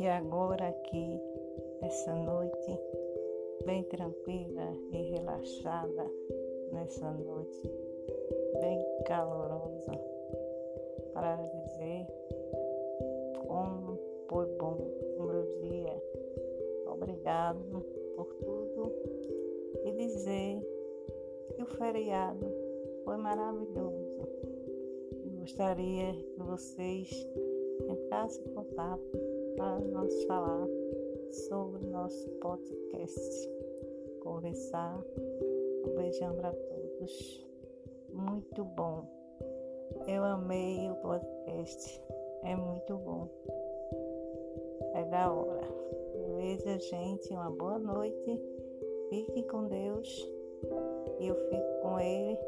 E agora aqui, essa noite, bem tranquila e relaxada, nessa noite bem calorosa, para dizer como foi bom o meu dia. Obrigado por tudo e dizer que o feriado foi maravilhoso. Eu gostaria que vocês entrassem em contato para nós falar sobre o nosso podcast. Conversar. Um beijão para todos. Muito bom. Eu amei o podcast. É muito bom. É da hora. Beleza, gente? Uma boa noite. Fique com Deus. E eu fico com Ele.